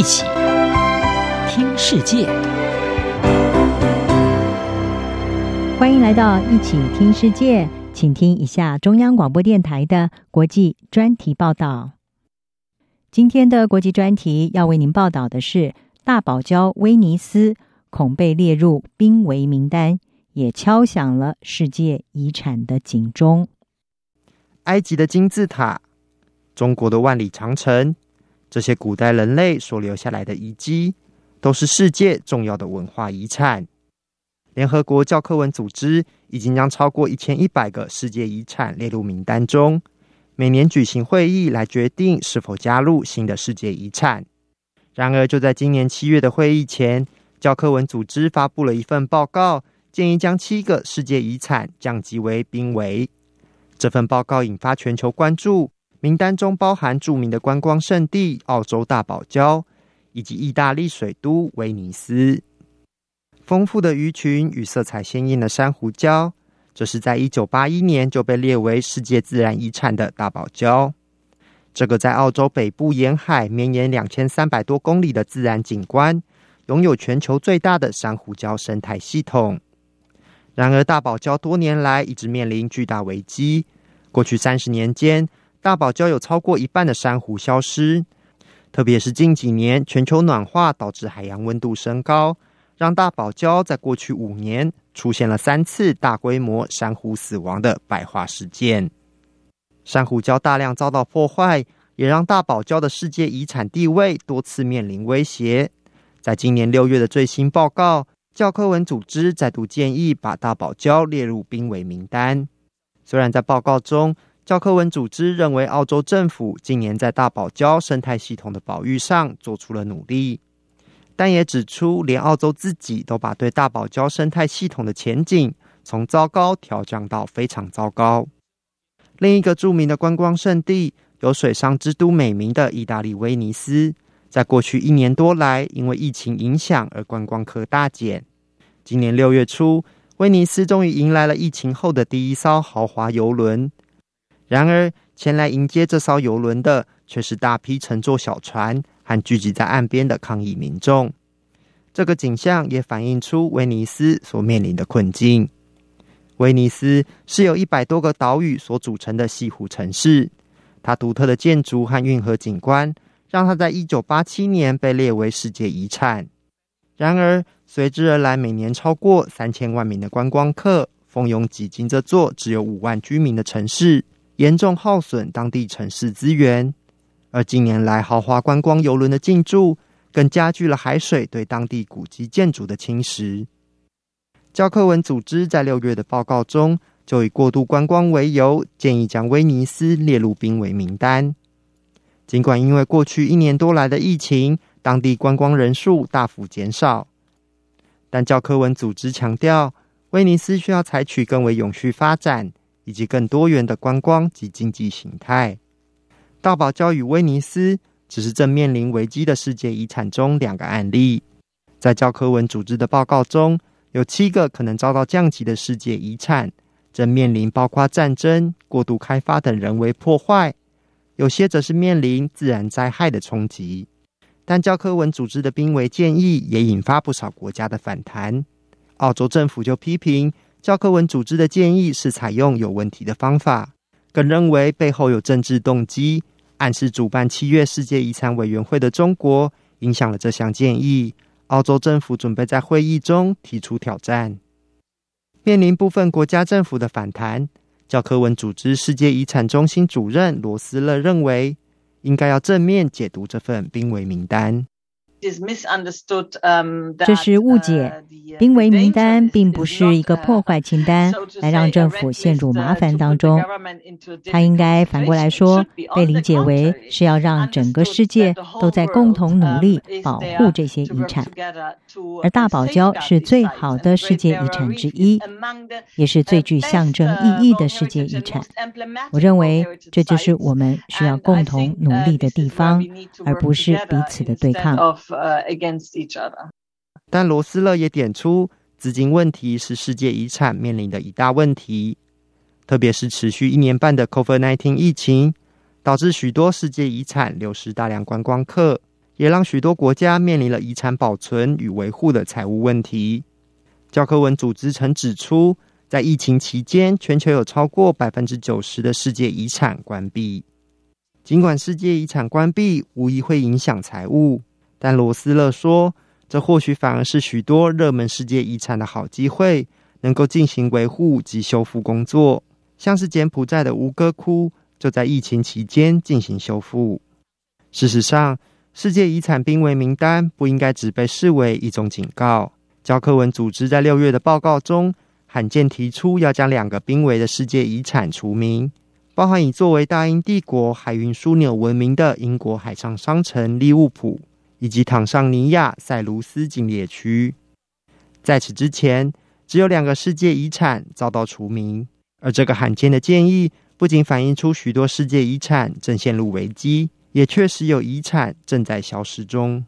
一起听世界，欢迎来到一起听世界，请听一下中央广播电台的国际专题报道。今天的国际专题要为您报道的是大堡礁威尼斯恐被列入濒危名单，也敲响了世界遗产的警钟。埃及的金字塔，中国的万里长城。这些古代人类所留下来的遗迹，都是世界重要的文化遗产。联合国教科文组织已经将超过一千一百个世界遗产列入名单中，每年举行会议来决定是否加入新的世界遗产。然而，就在今年七月的会议前，教科文组织发布了一份报告，建议将七个世界遗产降级为濒危。这份报告引发全球关注。名单中包含著名的观光胜地澳洲大堡礁，以及意大利水都威尼斯。丰富的鱼群与色彩鲜艳的珊瑚礁，这是在一九八一年就被列为世界自然遗产的大堡礁。这个在澳洲北部沿海绵延两千三百多公里的自然景观，拥有全球最大的珊瑚礁生态系统。然而，大堡礁多年来一直面临巨大危机。过去三十年间，大堡礁有超过一半的珊瑚消失，特别是近几年全球暖化导致海洋温度升高，让大堡礁在过去五年出现了三次大规模珊瑚死亡的白化事件。珊瑚礁大量遭到破坏，也让大堡礁的世界遗产地位多次面临威胁。在今年六月的最新报告，教科文组织再度建议把大堡礁列入濒危名单。虽然在报告中，教科文组织认为，澳洲政府近年在大堡礁生态系统的保育上做出了努力，但也指出，连澳洲自己都把对大堡礁生态系统的前景从糟糕调降到非常糟糕。另一个著名的观光胜地，有“水上之都”美名的意大利威尼斯，在过去一年多来，因为疫情影响而观光客大减。今年六月初，威尼斯终于迎来了疫情后的第一艘豪华游轮。然而，前来迎接这艘游轮的却是大批乘坐小船和聚集在岸边的抗议民众。这个景象也反映出威尼斯所面临的困境。威尼斯是由一百多个岛屿所组成的西湖城市，它独特的建筑和运河景观，让它在一九八七年被列为世界遗产。然而，随之而来每年超过三千万名的观光客蜂拥挤进这座只有五万居民的城市。严重耗损当地城市资源，而近年来豪华观光游轮的进驻，更加剧了海水对当地古迹建筑的侵蚀。教科文组织在六月的报告中，就以过度观光为由，建议将威尼斯列入濒危名单。尽管因为过去一年多来的疫情，当地观光人数大幅减少，但教科文组织强调，威尼斯需要采取更为永续发展。以及更多元的观光及经济形态。大堡礁与威尼斯只是正面临危机的世界遗产中两个案例。在教科文组织的报告中，有七个可能遭到降级的世界遗产，正面临包括战争、过度开发等人为破坏；有些则是面临自然灾害的冲击。但教科文组织的濒危建议也引发不少国家的反弹。澳洲政府就批评。教科文组织的建议是采用有问题的方法，更认为背后有政治动机，暗示主办七月世界遗产委员会的中国影响了这项建议。澳洲政府准备在会议中提出挑战。面临部分国家政府的反弹，教科文组织世界遗产中心主任罗斯勒认为，应该要正面解读这份濒危名单。这是误解，濒危名单并不是一个破坏清单，来让政府陷入麻烦当中。它应该反过来说，被理解为是要让整个世界都在共同努力保护这些遗产。而大堡礁是最好的世界遗产之一，也是最具象征意义的世界遗产。我认为这就是我们需要共同努力的地方，而不是彼此的对抗。Against each other 但罗斯勒也点出，资金问题是世界遗产面临的一大问题，特别是持续一年半的 COVID-19 疫情，导致许多世界遗产流失大量观光客，也让许多国家面临了遗产保存与维护的财务问题。教科文组织曾指出，在疫情期间，全球有超过百分之九十的世界遗产关闭。尽管世界遗产关闭无疑会影响财务，但罗斯勒说，这或许反而是许多热门世界遗产的好机会，能够进行维护及修复工作。像是柬埔寨的吴哥窟，就在疫情期间进行修复。事实上，世界遗产濒危名单不应该只被视为一种警告。教科文组织在六月的报告中，罕见提出要将两个濒危的世界遗产除名，包含以作为大英帝国海运枢纽闻名的英国海上商城利物浦，以及坦桑尼亚塞卢斯禁猎区。在此之前，只有两个世界遗产遭到除名，而这个罕见的建议不仅反映出许多世界遗产正陷入危机，也确实有遗产正在消失中。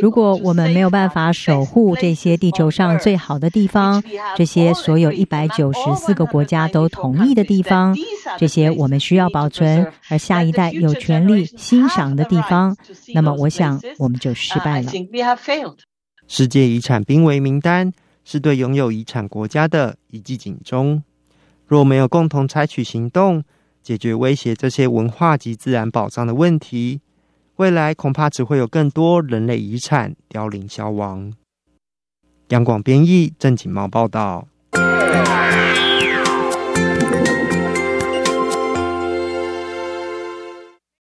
如果我们没有办法守护这些地球上最好的地方，这些所有一百九十四个国家都同意的地方，这些我们需要保存而下一代有权利欣赏的地方，那么我想我们就失败了。世界遗产濒危名单是对拥有遗产国家的一记警钟。若没有共同采取行动，解决威胁这些文化及自然宝藏的问题，未来恐怕只会有更多人类遗产凋零消亡。央广编译，郑锦茂报道。